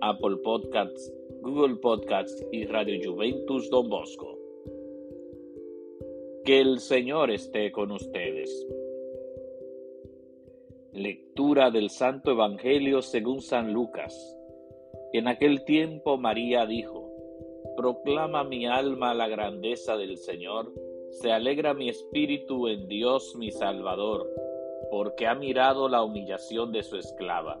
Apple Podcasts, Google Podcasts y Radio Juventus Don Bosco. Que el Señor esté con ustedes. Lectura del Santo Evangelio según San Lucas. En aquel tiempo María dijo, Proclama mi alma la grandeza del Señor, se alegra mi espíritu en Dios mi Salvador, porque ha mirado la humillación de su esclava.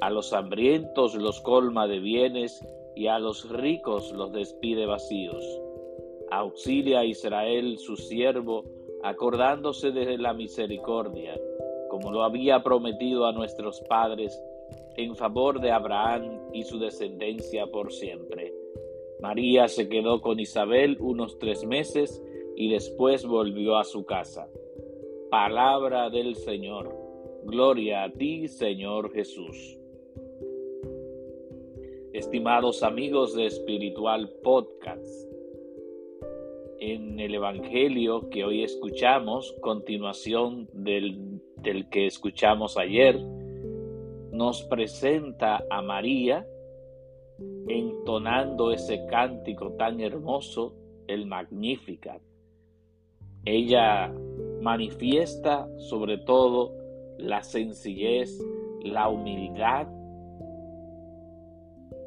A los hambrientos los colma de bienes y a los ricos los despide vacíos. Auxilia a Israel su siervo, acordándose de la misericordia, como lo había prometido a nuestros padres, en favor de Abraham y su descendencia por siempre. María se quedó con Isabel unos tres meses y después volvió a su casa. Palabra del Señor. Gloria a ti, Señor Jesús. Estimados amigos de Espiritual Podcast, en el Evangelio que hoy escuchamos, continuación del, del que escuchamos ayer, nos presenta a María entonando ese cántico tan hermoso, el Magnificat. Ella manifiesta sobre todo la sencillez, la humildad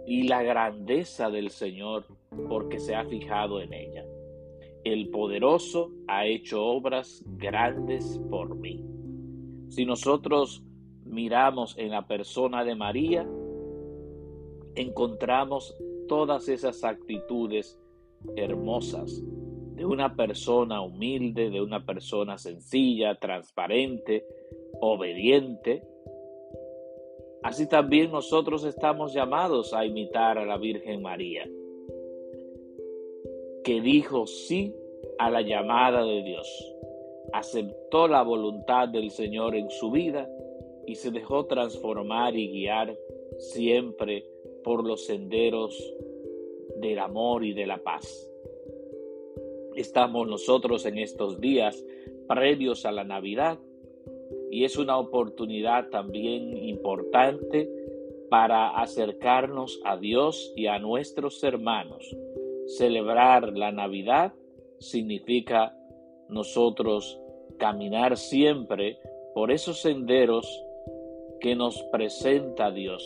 y la grandeza del Señor porque se ha fijado en ella. El poderoso ha hecho obras grandes por mí. Si nosotros miramos en la persona de María, encontramos todas esas actitudes hermosas de una persona humilde, de una persona sencilla, transparente, obediente. Así también nosotros estamos llamados a imitar a la Virgen María que dijo sí a la llamada de Dios, aceptó la voluntad del Señor en su vida y se dejó transformar y guiar siempre por los senderos del amor y de la paz. Estamos nosotros en estos días previos a la Navidad y es una oportunidad también importante para acercarnos a Dios y a nuestros hermanos celebrar la Navidad significa nosotros caminar siempre por esos senderos que nos presenta Dios.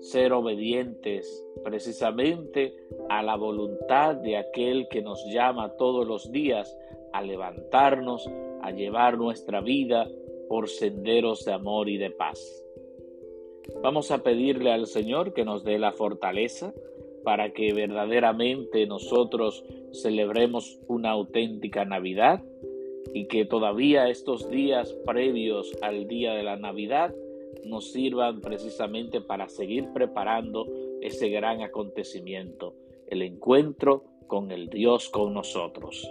Ser obedientes precisamente a la voluntad de aquel que nos llama todos los días a levantarnos, a llevar nuestra vida por senderos de amor y de paz. Vamos a pedirle al Señor que nos dé la fortaleza para que verdaderamente nosotros celebremos una auténtica Navidad y que todavía estos días previos al día de la Navidad nos sirvan precisamente para seguir preparando ese gran acontecimiento, el encuentro con el Dios con nosotros.